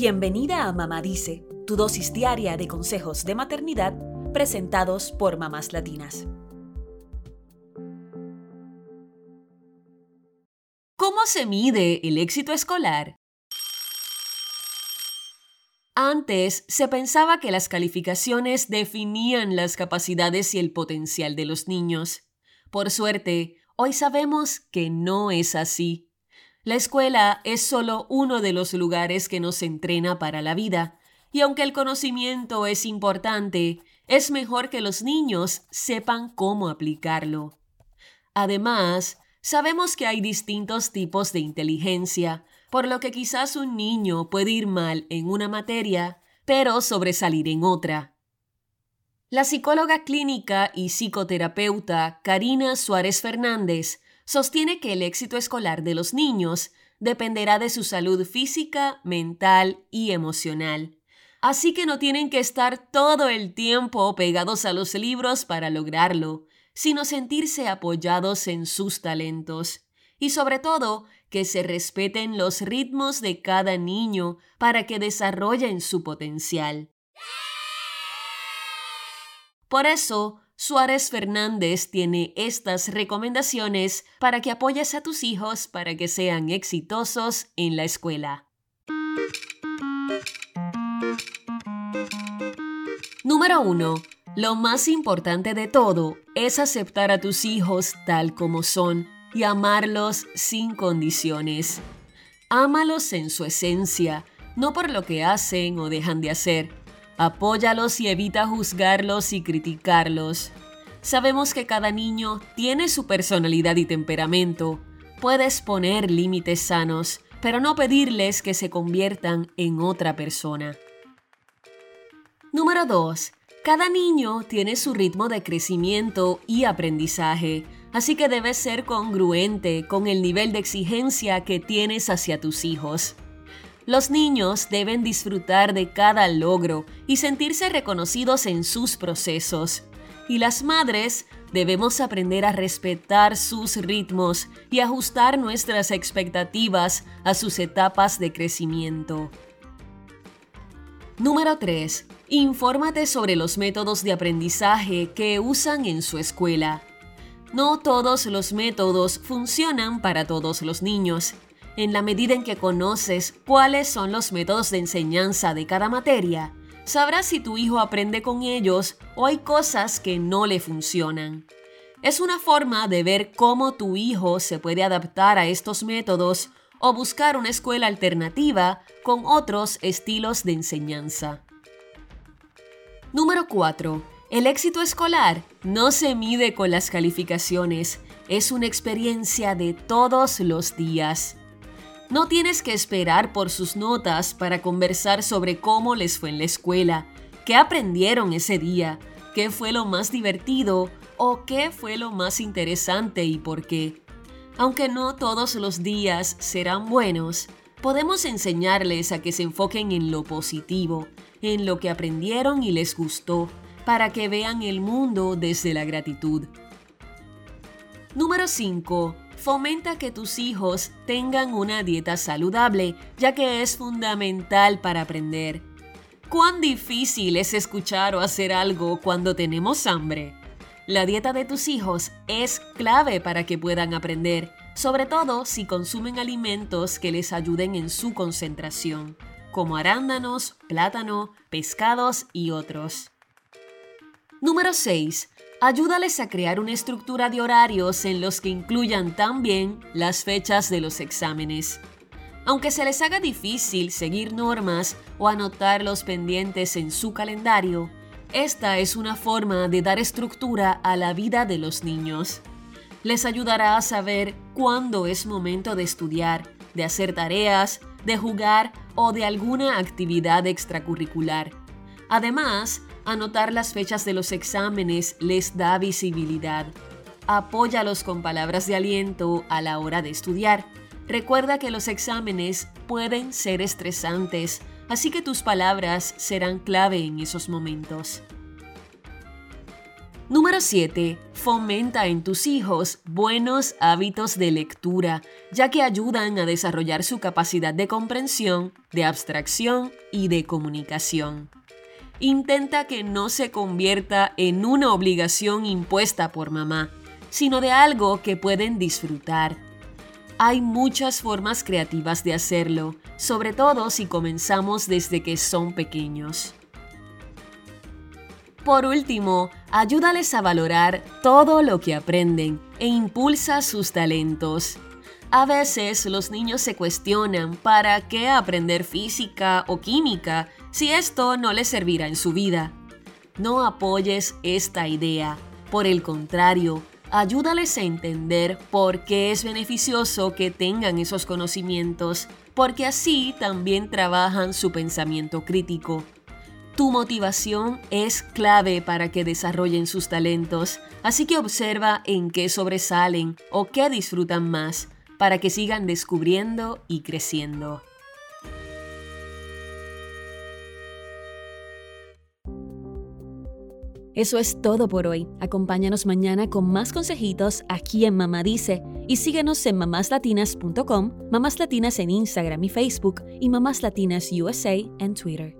Bienvenida a Mamá Dice, tu dosis diaria de consejos de maternidad presentados por mamás latinas. ¿Cómo se mide el éxito escolar? Antes se pensaba que las calificaciones definían las capacidades y el potencial de los niños. Por suerte, hoy sabemos que no es así. La escuela es solo uno de los lugares que nos entrena para la vida, y aunque el conocimiento es importante, es mejor que los niños sepan cómo aplicarlo. Además, sabemos que hay distintos tipos de inteligencia, por lo que quizás un niño puede ir mal en una materia, pero sobresalir en otra. La psicóloga clínica y psicoterapeuta Karina Suárez Fernández sostiene que el éxito escolar de los niños dependerá de su salud física, mental y emocional. Así que no tienen que estar todo el tiempo pegados a los libros para lograrlo, sino sentirse apoyados en sus talentos. Y sobre todo, que se respeten los ritmos de cada niño para que desarrollen su potencial. Por eso, Suárez Fernández tiene estas recomendaciones para que apoyes a tus hijos para que sean exitosos en la escuela. Número 1. Lo más importante de todo es aceptar a tus hijos tal como son y amarlos sin condiciones. Ámalos en su esencia, no por lo que hacen o dejan de hacer. Apóyalos y evita juzgarlos y criticarlos. Sabemos que cada niño tiene su personalidad y temperamento. Puedes poner límites sanos, pero no pedirles que se conviertan en otra persona. Número 2. Cada niño tiene su ritmo de crecimiento y aprendizaje así que debes ser congruente con el nivel de exigencia que tienes hacia tus hijos. Los niños deben disfrutar de cada logro y sentirse reconocidos en sus procesos. Y las madres debemos aprender a respetar sus ritmos y ajustar nuestras expectativas a sus etapas de crecimiento. Número 3. Infórmate sobre los métodos de aprendizaje que usan en su escuela. No todos los métodos funcionan para todos los niños. En la medida en que conoces cuáles son los métodos de enseñanza de cada materia, sabrás si tu hijo aprende con ellos o hay cosas que no le funcionan. Es una forma de ver cómo tu hijo se puede adaptar a estos métodos o buscar una escuela alternativa con otros estilos de enseñanza. Número 4 el éxito escolar no se mide con las calificaciones, es una experiencia de todos los días. No tienes que esperar por sus notas para conversar sobre cómo les fue en la escuela, qué aprendieron ese día, qué fue lo más divertido o qué fue lo más interesante y por qué. Aunque no todos los días serán buenos, podemos enseñarles a que se enfoquen en lo positivo, en lo que aprendieron y les gustó, para que vean el mundo desde la gratitud. Número 5. Fomenta que tus hijos tengan una dieta saludable, ya que es fundamental para aprender. ¿Cuán difícil es escuchar o hacer algo cuando tenemos hambre? La dieta de tus hijos es clave para que puedan aprender, sobre todo si consumen alimentos que les ayuden en su concentración, como arándanos, plátano, pescados y otros. Número 6. Ayúdales a crear una estructura de horarios en los que incluyan también las fechas de los exámenes. Aunque se les haga difícil seguir normas o anotar los pendientes en su calendario, esta es una forma de dar estructura a la vida de los niños. Les ayudará a saber cuándo es momento de estudiar, de hacer tareas, de jugar o de alguna actividad extracurricular. Además, Anotar las fechas de los exámenes les da visibilidad. Apóyalos con palabras de aliento a la hora de estudiar. Recuerda que los exámenes pueden ser estresantes, así que tus palabras serán clave en esos momentos. Número 7. Fomenta en tus hijos buenos hábitos de lectura, ya que ayudan a desarrollar su capacidad de comprensión, de abstracción y de comunicación. Intenta que no se convierta en una obligación impuesta por mamá, sino de algo que pueden disfrutar. Hay muchas formas creativas de hacerlo, sobre todo si comenzamos desde que son pequeños. Por último, ayúdales a valorar todo lo que aprenden e impulsa sus talentos. A veces los niños se cuestionan para qué aprender física o química si esto no les servirá en su vida. No apoyes esta idea. Por el contrario, ayúdales a entender por qué es beneficioso que tengan esos conocimientos, porque así también trabajan su pensamiento crítico. Tu motivación es clave para que desarrollen sus talentos, así que observa en qué sobresalen o qué disfrutan más para que sigan descubriendo y creciendo. Eso es todo por hoy. Acompáñanos mañana con más consejitos aquí en Mamá Dice y síguenos en mamáslatinas.com, Mamás Latinas en Instagram y Facebook y Mamás Latinas USA en Twitter.